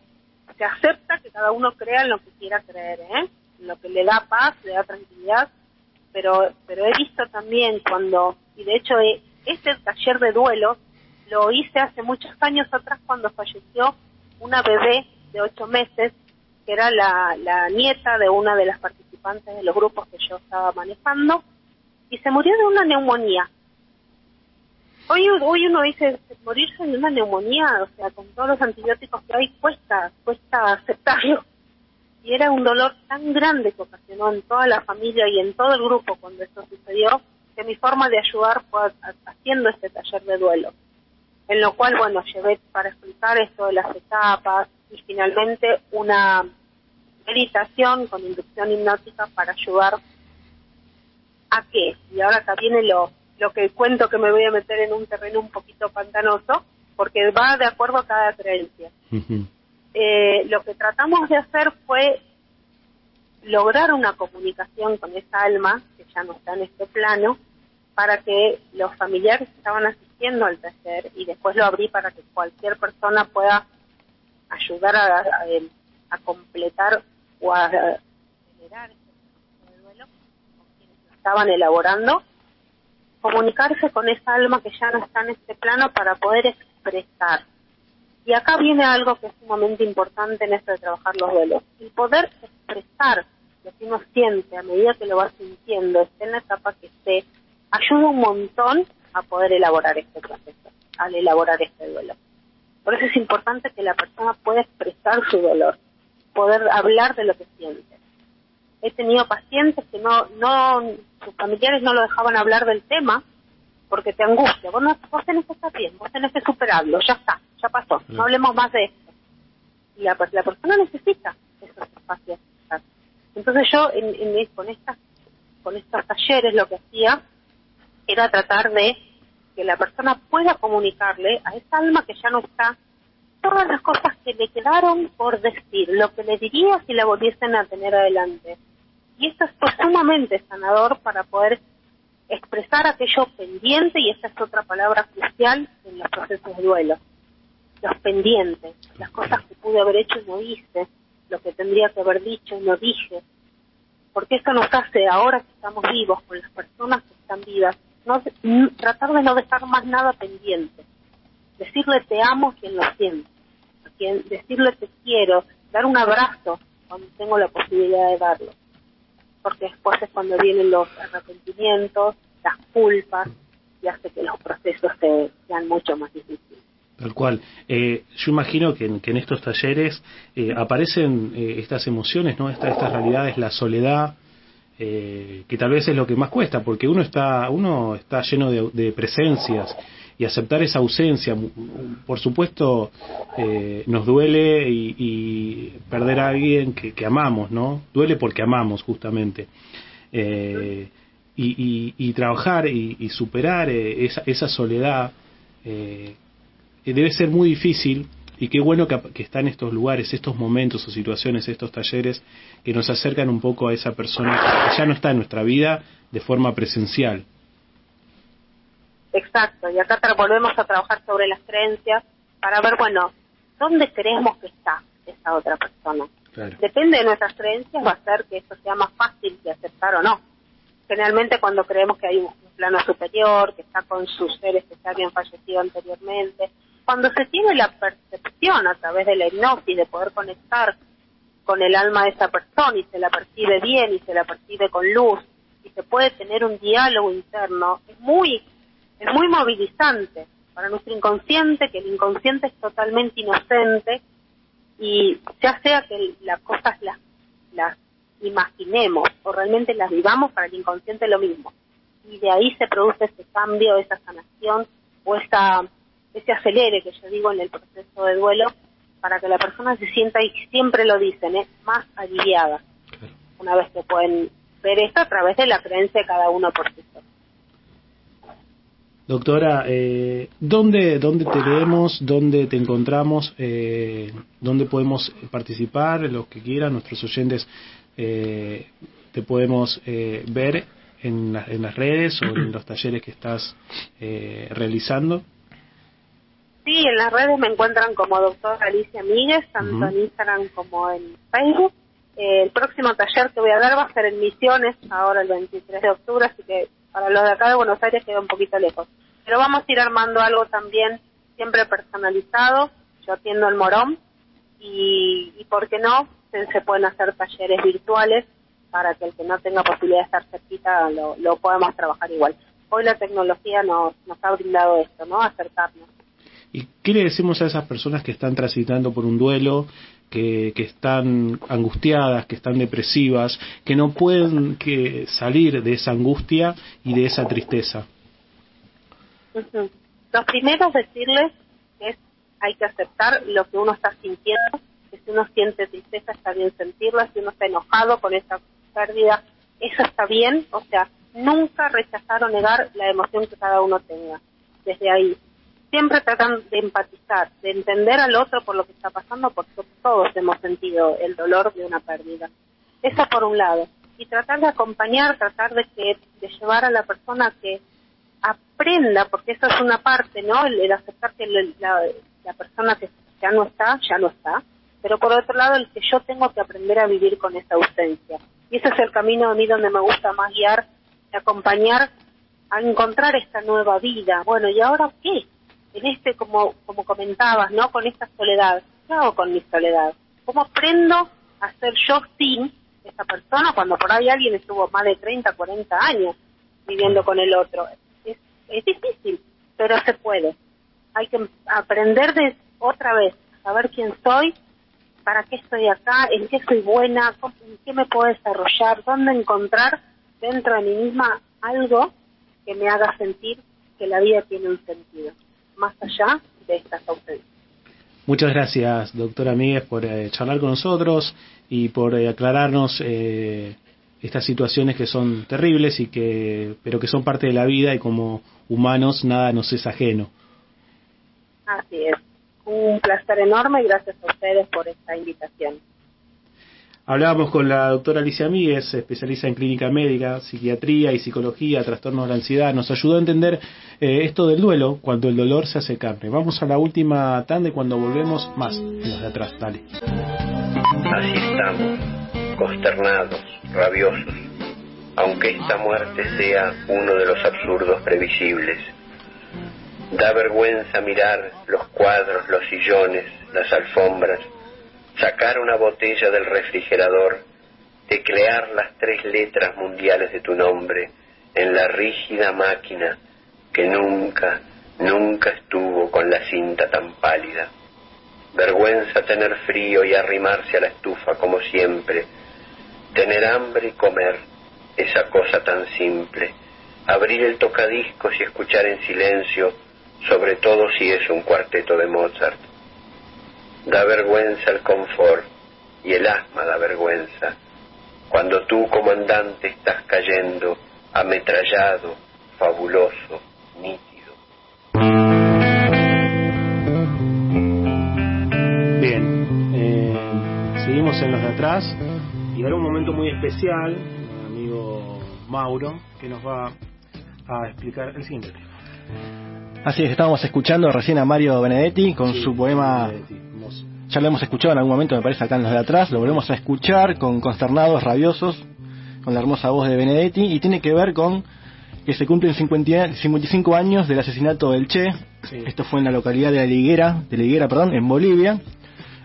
se acepta que cada uno crea en lo que quiera creer, ¿eh? lo que le da paz, le da tranquilidad, pero, pero he visto también cuando, y de hecho eh, este taller de duelo lo hice hace muchos años atrás cuando falleció una bebé de ocho meses, que era la, la nieta de una de las participantes de los grupos que yo estaba manejando, y se murió de una neumonía. Hoy, hoy uno dice morirse de una neumonía, o sea, con todos los antibióticos que hay, cuesta, cuesta aceptarlo y era un dolor tan grande que ocasionó en toda la familia y en todo el grupo cuando esto sucedió, que mi forma de ayudar fue haciendo este taller de duelo, en lo cual, bueno, llevé para explicar esto de las etapas y finalmente una meditación con inducción hipnótica para ayudar a que, y ahora acá viene lo, lo que cuento que me voy a meter en un terreno un poquito pantanoso, porque va de acuerdo a cada creencia. Uh eh, lo que tratamos de hacer fue lograr una comunicación con esa alma que ya no está en este plano para que los familiares que estaban asistiendo al taller y después lo abrí para que cualquier persona pueda ayudar a, completar o a, a generar este duelo con quienes lo estaban elaborando comunicarse con esa alma que ya no está en este plano para poder expresar y acá viene algo que es sumamente importante en esto de trabajar los duelos. El poder expresar lo que uno siente a medida que lo va sintiendo, esté en la etapa que esté, ayuda un montón a poder elaborar este proceso, al elaborar este duelo. Por eso es importante que la persona pueda expresar su dolor, poder hablar de lo que siente. He tenido pacientes que no, no, sus familiares no lo dejaban hablar del tema porque te angustia. Vos, no, vos tenés que estar bien, vos tenés que superarlo, ya está, ya pasó, no hablemos más de esto. Y la, la persona necesita esos espacios. Entonces yo en, en, con, estas, con estos talleres lo que hacía era tratar de que la persona pueda comunicarle a esa alma que ya no está todas las cosas que le quedaron por decir, lo que le diría si la volviesen a tener adelante. Y esto es sumamente sanador para poder expresar aquello pendiente, y esta es otra palabra crucial en los procesos de duelo, los pendientes, las cosas que pude haber hecho y no hice, lo que tendría que haber dicho y no dije, porque esto nos hace ahora que estamos vivos con las personas que están vivas, no, tratar de no dejar más nada pendiente, decirle te amo a quien lo siente, decirle te quiero, dar un abrazo cuando tengo la posibilidad de darlo porque después es cuando vienen los arrepentimientos, las culpas, y hace que los procesos sean mucho más difíciles. Tal cual. Eh, yo imagino que en, que en estos talleres eh, aparecen eh, estas emociones, no Esta, estas realidades, la soledad, eh, que tal vez es lo que más cuesta, porque uno está, uno está lleno de presencias, y aceptar esa ausencia. Por supuesto, eh, nos duele y, perder a alguien que, amamos, ¿no? Duele porque amamos, justamente. Eh, y, y, trabajar y, superar eh, esa, esa, soledad eh, debe ser muy difícil. Y qué bueno que, que están estos lugares, estos momentos o situaciones, estos talleres que nos acercan un poco a esa persona que ya no está en nuestra vida de forma presencial, Exacto, y acá volvemos a trabajar sobre las creencias para ver, bueno, ¿dónde creemos que está esa otra persona? Depende de nuestras creencias, va a ser que eso sea más fácil de aceptar o no. Generalmente cuando creemos que hay un plano superior, que está con sus seres que habían fallecido anteriormente, cuando se tiene la percepción a través de la hipnosis de poder conectar con el alma de esa persona y se la percibe bien y se la percibe con luz y se puede tener un diálogo interno, es muy es muy movilizante para nuestro inconsciente, que el inconsciente es totalmente inocente y ya sea que las cosas las, las imaginemos o realmente las vivamos, para el inconsciente lo mismo. Y de ahí se produce ese cambio, esa sanación o esa, ese acelere que yo digo en el proceso de duelo para que la persona se sienta, y siempre lo dicen, ¿eh? más aliviada. Una vez que pueden ver esto a través de la creencia de cada uno por sí Doctora, eh, ¿dónde, ¿dónde te leemos? ¿Dónde te encontramos? Eh, ¿Dónde podemos participar? Los que quieran, nuestros oyentes, eh, te podemos eh, ver en, la, en, las redes o en los talleres que estás eh, realizando. Sí, en las redes me encuentran como doctora Alicia Míguez, tanto en Instagram como en Facebook. Eh, el próximo taller que voy a dar va a ser en Misiones, ahora el 23 de octubre, así que para los de acá de Buenos Aires queda un poquito lejos. Pero vamos a ir armando algo también siempre personalizado. Yo atiendo el Morón y, y ¿por qué no? Se, pueden hacer talleres virtuales para que el que no tenga posibilidad de estar cerquita lo, lo podamos trabajar igual. Hoy la tecnología nos, nos ha brindado esto, ¿no? Acercarnos. ¿Y qué le decimos a esas personas que están transitando por un duelo, que, que están angustiadas, que están depresivas, que no pueden que salir de esa angustia y de esa tristeza? Ujú. Lo primero es decirles es, hay que aceptar lo que uno está sintiendo, que si uno siente tristeza está bien sentirla, si uno está enojado con esa pérdida, eso está bien, o sea, nunca rechazar o negar la emoción que cada uno tenga, desde ahí. Siempre tratan de empatizar, de entender al otro por lo que está pasando, porque todos hemos sentido el dolor de una pérdida. Eso por un lado. Y tratar de acompañar, tratar de, que, de llevar a la persona que aprenda, porque eso es una parte, ¿no? El, aceptar que la, la persona que ya no está, ya no está. Pero por otro lado, el que yo tengo que aprender a vivir con esa ausencia. Y ese es el camino a mí donde me gusta más guiar, acompañar a encontrar esta nueva vida. Bueno, ¿y ahora qué? En este, como, como comentabas, ¿no? Con esta soledad. ¿Qué hago con mi soledad? ¿Cómo aprendo a ser yo sin esa persona cuando por ahí alguien estuvo más de 30, 40 años viviendo con el otro? Es, es difícil, pero se puede. Hay que aprender de otra vez, saber quién soy, para qué estoy acá, en qué soy buena, en qué me puedo desarrollar, dónde encontrar dentro de mí misma algo que me haga sentir que la vida tiene un sentido, más allá de estas ausencias. Muchas gracias, doctora Míguez, por eh, charlar con nosotros y por eh, aclararnos eh, estas situaciones que son terribles y que, pero que son parte de la vida y como humanos nada nos es ajeno. Así es. Un placer enorme y gracias a ustedes por esta invitación. Hablábamos con la doctora Alicia Míguez, especialista en clínica médica, psiquiatría y psicología, trastornos de la ansiedad. Nos ayudó a entender eh, esto del duelo cuando el dolor se hace carne. Vamos a la última tanda cuando volvemos más en los de atrás. Dale. Así estamos, consternados, rabiosos, aunque esta muerte sea uno de los absurdos previsibles. Da vergüenza mirar los cuadros, los sillones, las alfombras, sacar una botella del refrigerador, teclear las tres letras mundiales de tu nombre en la rígida máquina que nunca, nunca estuvo con la cinta tan pálida. Vergüenza tener frío y arrimarse a la estufa como siempre. Tener hambre y comer, esa cosa tan simple. Abrir el tocadiscos y escuchar en silencio, sobre todo si es un cuarteto de Mozart. Da vergüenza el confort y el asma da vergüenza. Cuando tú, comandante, estás cayendo, ametrallado, fabuloso, nítido. Bien, eh, seguimos en los de atrás y ahora un momento muy especial, amigo Mauro, que nos va a explicar el siguiente tema. Así es, estábamos escuchando recién a Mario Benedetti con su poema. Ya lo hemos escuchado en algún momento, me parece, acá en los de atrás. Lo volvemos a escuchar con Consternados Rabiosos, con la hermosa voz de Benedetti, y tiene que ver con que se cumplen 50 55 años del asesinato del Che. Esto fue en la localidad de La Liguera, de La Higuera, perdón, en Bolivia.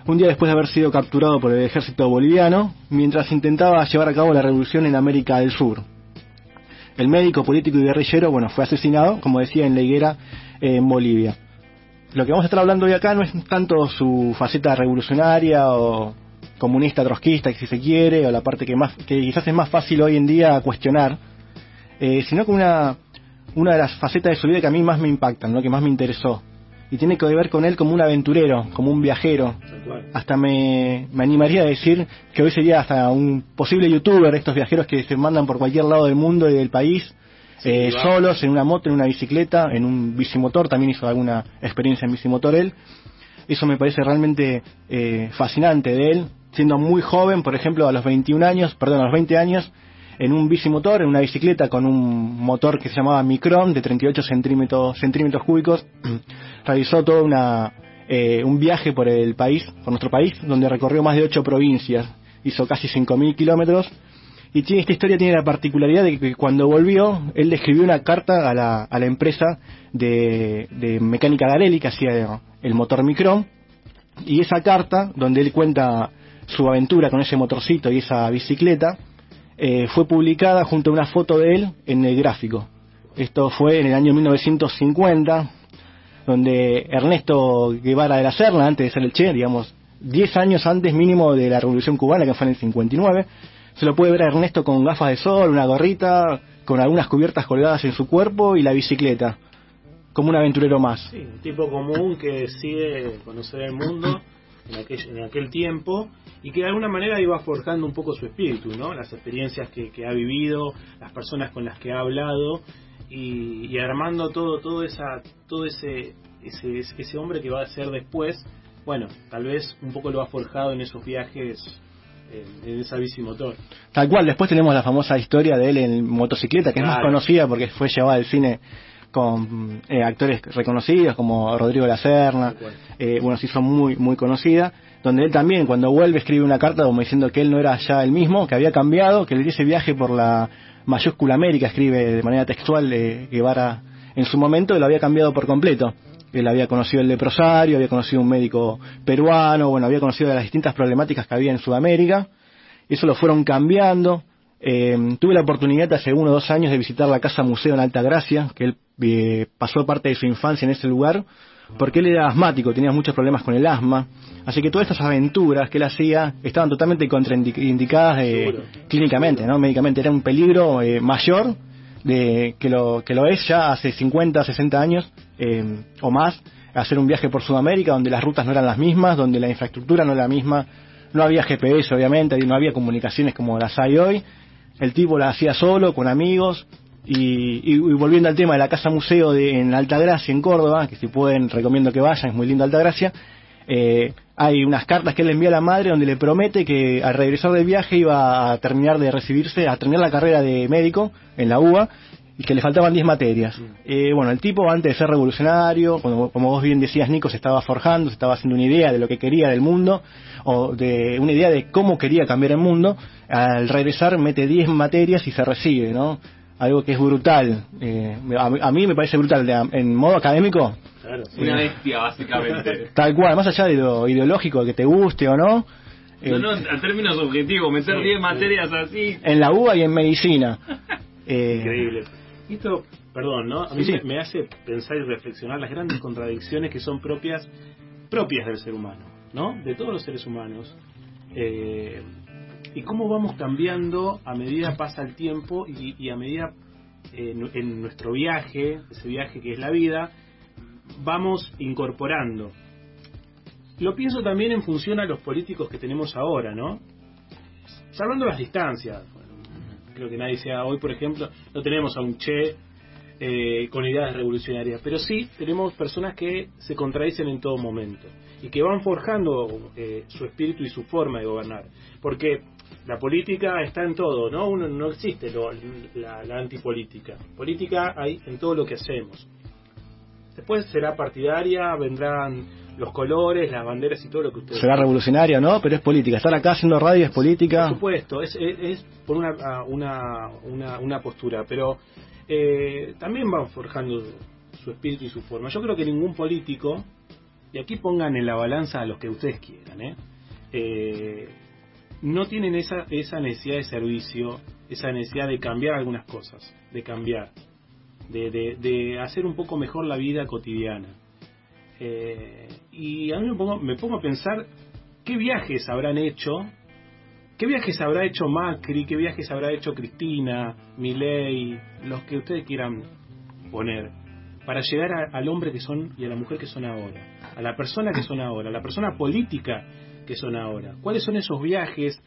Un día después de haber sido capturado por el ejército boliviano, mientras intentaba llevar a cabo la revolución en América del Sur. El médico, político y guerrillero, bueno, fue asesinado, como decía, en La Higuera, en Bolivia. Lo que vamos a estar hablando hoy acá no es tanto su faceta revolucionaria o comunista trotskista, si se quiere, o la parte que más que quizás es más fácil hoy en día cuestionar, eh, sino que una, una de las facetas de su vida que a mí más me impactan, ¿no? que más me interesó. Y tiene que ver con él como un aventurero, como un viajero. Hasta me, me animaría a decir que hoy sería hasta un posible youtuber, estos viajeros que se mandan por cualquier lado del mundo y del país, eh, solos, en una moto, en una bicicleta, en un bicimotor, también hizo alguna experiencia en bicimotor él. Eso me parece realmente eh, fascinante de él, siendo muy joven, por ejemplo, a los 21 años, perdón, a los 20 años, en un bicimotor, en una bicicleta con un motor que se llamaba Micron de 38 centímetros, centímetros cúbicos, realizó todo una, eh, un viaje por el país, por nuestro país, donde recorrió más de ocho provincias, hizo casi 5.000 kilómetros, y tiene, esta historia tiene la particularidad de que cuando volvió, él le escribió una carta a la, a la empresa de, de mecánica Garelli, que hacía el motor Micron, y esa carta, donde él cuenta su aventura con ese motorcito y esa bicicleta, eh, fue publicada junto a una foto de él en el gráfico. Esto fue en el año 1950, donde Ernesto Guevara de la Serna, antes de ser el Che, digamos, 10 años antes mínimo de la Revolución Cubana, que fue en el 59, se lo puede ver a Ernesto con gafas de sol, una gorrita, con algunas cubiertas colgadas en su cuerpo y la bicicleta, como un aventurero más. Sí, un tipo común que sigue conocer el mundo en aquel, tiempo y que de alguna manera iba forjando un poco su espíritu, ¿no? Las experiencias que, que ha vivido, las personas con las que ha hablado y, y armando todo, todo esa, todo ese, ese, ese hombre que va a ser después. Bueno, tal vez un poco lo ha forjado en esos viajes en, en esa bicimotor. Tal cual, después tenemos la famosa historia de él en motocicleta, que es más conocida porque fue llevada al cine con eh, actores reconocidos como Rodrigo La Serna, eh, bueno, se hizo muy, muy conocida, donde él también cuando vuelve escribe una carta como diciendo que él no era ya el mismo, que había cambiado, que ese viaje por la mayúscula América, escribe de manera textual eh, Guevara en su momento, lo había cambiado por completo. Él había conocido el leprosario, había conocido un médico peruano, bueno, había conocido las distintas problemáticas que había en Sudamérica, eso lo fueron cambiando. Eh, tuve la oportunidad hace uno o dos años de visitar la Casa Museo en Alta Gracia, que él eh, pasó parte de su infancia en ese lugar, porque él era asmático, tenía muchos problemas con el asma. Así que todas estas aventuras que él hacía estaban totalmente contraindicadas eh, clínicamente, ¿no? médicamente. Era un peligro eh, mayor de que lo, que lo es ya hace 50, 60 años eh, o más, hacer un viaje por Sudamérica donde las rutas no eran las mismas, donde la infraestructura no era la misma, no había GPS obviamente, no había comunicaciones como las hay hoy. El tipo la hacía solo, con amigos, y, y- volviendo al tema de la Casa Museo de, en Altagracia, en Córdoba, que si pueden recomiendo que vayan, es muy linda Altagracia, eh, hay unas cartas que él envía a la madre donde le promete que al regresar del viaje iba a terminar de recibirse, a terminar la carrera de médico en la UBA y que le faltaban 10 materias. Eh, bueno, el tipo antes de ser revolucionario, como, como vos bien decías Nico, se estaba forjando, se estaba haciendo una idea de lo que quería del mundo o de una idea de cómo quería cambiar el mundo, al regresar mete 10 materias y se recibe, ¿no? Algo que es brutal. Eh, a, a mí me parece brutal. De- en modo académico, Una bestia, básicamente. Tal cual, más allá de lo ideológico, que te guste o no, eh, No, no, en términos objetivos, meter Sí. 10 materias así. en la UBA y en medicina. Eh, Esto, perdón, ¿no? A mí Sí, sí. me- hace pensar y reflexionar las grandes contradicciones que son propias propias del ser humano, ¿no? De todos los seres humanos. Eh, y cómo vamos cambiando a medida pasa el tiempo y, y a medida eh, nu- en nuestro viaje, ese viaje que es la vida, vamos incorporando. Lo pienso también en función a los políticos que tenemos ahora, ¿no? Salvando las distancias. Creo que nadie sea hoy, por ejemplo, no tenemos a un Che eh, con ideas revolucionarias, pero sí tenemos personas que se contradicen en todo momento y que van forjando eh, su espíritu y su forma de gobernar. Porque la política está en todo, ¿no? Uno, no existe lo- la, la antipolítica. Política hay en todo lo que hacemos. Después será partidaria, vendrán los colores, las banderas y todo lo que ustedes será revolucionario, ¿no? Pero es política. Estar acá haciendo radio es política. por supuesto, es, es, es por una, a- una, una, una postura, pero eh, también van forjando su espíritu y su forma. Yo creo que ningún político, y aquí pongan en la balanza a los que ustedes quieran, ¿eh? Eh, no tienen esa, esa necesidad de servicio, esa necesidad de cambiar algunas cosas, de cambiar, de, de, de hacer un poco mejor la vida cotidiana. Eh, y a mí me pongo, me pongo a pensar qué viajes habrán hecho ¿Qué viajes habrá hecho Macri? ¿Qué viajes habrá hecho Cristina, Milei, los que ustedes quieran poner? Para llegar a- al hombre que son y a la mujer que son ahora, a la persona que son ahora, a la persona política que son ahora. ¿Cuáles son esos viajes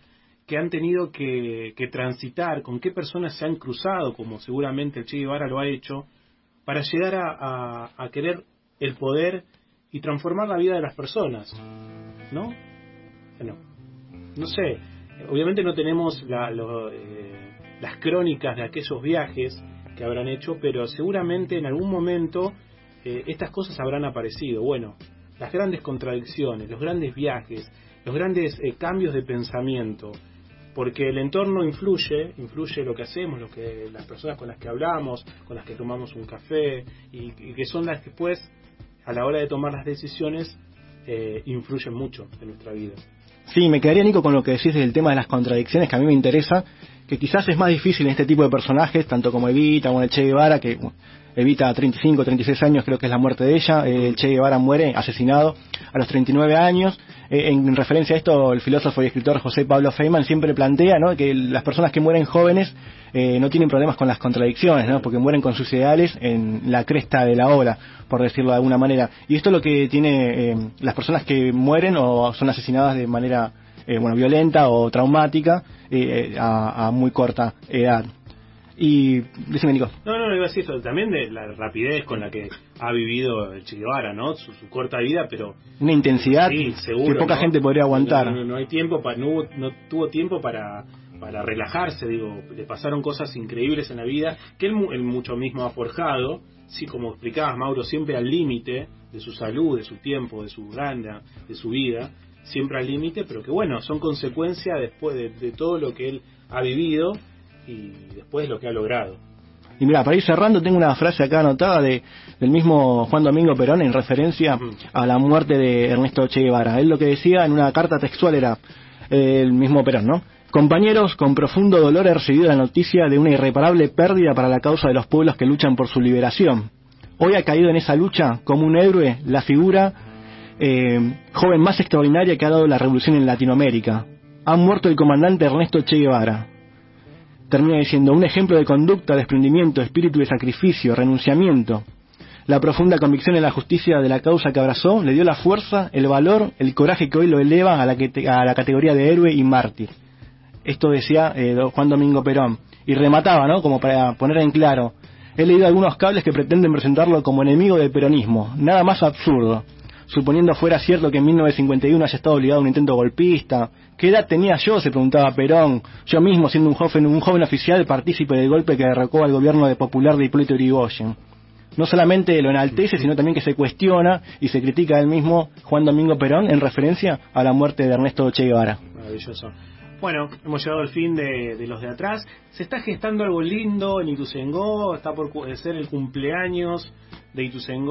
que han tenido que, transitar? ¿Con qué personas se han cruzado, como seguramente el Che Guevara lo ha hecho, para llegar a querer el poder y transformar la vida de las personas? ¿No? Bueno, no sé, obviamente no tenemos la, lo, eh, las crónicas de aquellos viajes que habrán hecho, pero seguramente en algún momento eh, estas cosas habrán aparecido. Bueno, las grandes contradicciones, los grandes viajes, los grandes eh, cambios de pensamiento, porque el entorno influye, influye lo que hacemos, lo que las personas con las que hablamos, con las que tomamos un café y, y que son las que después a la hora de tomar las decisiones eh, influyen mucho en nuestra vida. Sí, me quedaría, Nico, con lo que decís del tema de las contradicciones, que a mí me interesa, que quizás es más difícil en este tipo de personajes, tanto como Evita o el Che Guevara, que Evita 35, 36 años, creo que es la muerte de ella, eh, el Che Guevara muere asesinado a los 39 años. Eh, en referencia a esto, el filósofo y escritor José Pablo Feynman siempre plantea ¿no? que las personas que mueren jóvenes eh, no tienen problemas con las contradicciones, ¿no? porque mueren con sus ideales en la cresta de la ola, por decirlo de alguna manera. Y esto es lo que tiene eh, las personas que mueren o son asesinadas de manera eh, bueno, violenta o traumática eh, a, a muy corta edad. Y, decime, Nico. No, no, no iba a decir eso, también de la rapidez con la que ha vivido el Che Guevara, ¿no? Su, su corta vida, pero... Una intensidad Sí, seguro, que poca ¿no? gente podría aguantar. No, no, no hay tiempo, para, no, hubo- no tuvo tiempo para, para relajarse, digo, le pasaron cosas increíbles en la vida, que él, él mucho mismo ha forjado, sí, como explicabas, Mauro, siempre al límite de su salud, de su tiempo, de su gana, de su vida, siempre al límite, pero que bueno, son consecuencias después de, de todo lo que él ha vivido y después lo que ha logrado. Y mira, para ir cerrando, tengo una frase acá anotada de, del mismo Juan Domingo Perón en referencia a la muerte de Ernesto Che Guevara. Él lo que decía en una carta textual era eh, el mismo Perón, ¿no? Compañeros, con profundo dolor he recibido la noticia de una irreparable pérdida para la causa de los pueblos que luchan por su liberación. Hoy ha caído en esa lucha como un héroe la figura eh, joven más extraordinaria que ha dado la revolución en Latinoamérica. Ha muerto el comandante Ernesto Che Guevara termina diciendo un ejemplo de conducta, desprendimiento, espíritu de sacrificio, renunciamiento. La profunda convicción en la justicia de la causa que abrazó le dio la fuerza, el valor, el coraje que hoy lo eleva a la, que- a la categoría de héroe y mártir. Esto decía eh, Juan Domingo Perón. Y remataba, ¿no? Como para poner en claro. He leído algunos cables que pretenden presentarlo como enemigo del peronismo. Nada más absurdo. Suponiendo fuera cierto que en 1951 haya estado obligado a un intento golpista. ¿Qué edad tenía yo? se preguntaba Perón. Yo mismo, siendo un joven, un joven oficial, partícipe del golpe que derrocó al gobierno de popular de Hipólito Yrigoyen. No solamente lo enaltece, sino también que se cuestiona y se critica él mismo Juan Domingo Perón en referencia a la muerte de Ernesto Che Guevara. Maravilloso. Bueno, hemos llegado al fin de, de los de atrás. Se está gestando algo lindo en Ituzaingó, está por ser el cumpleaños de Ituzaingó.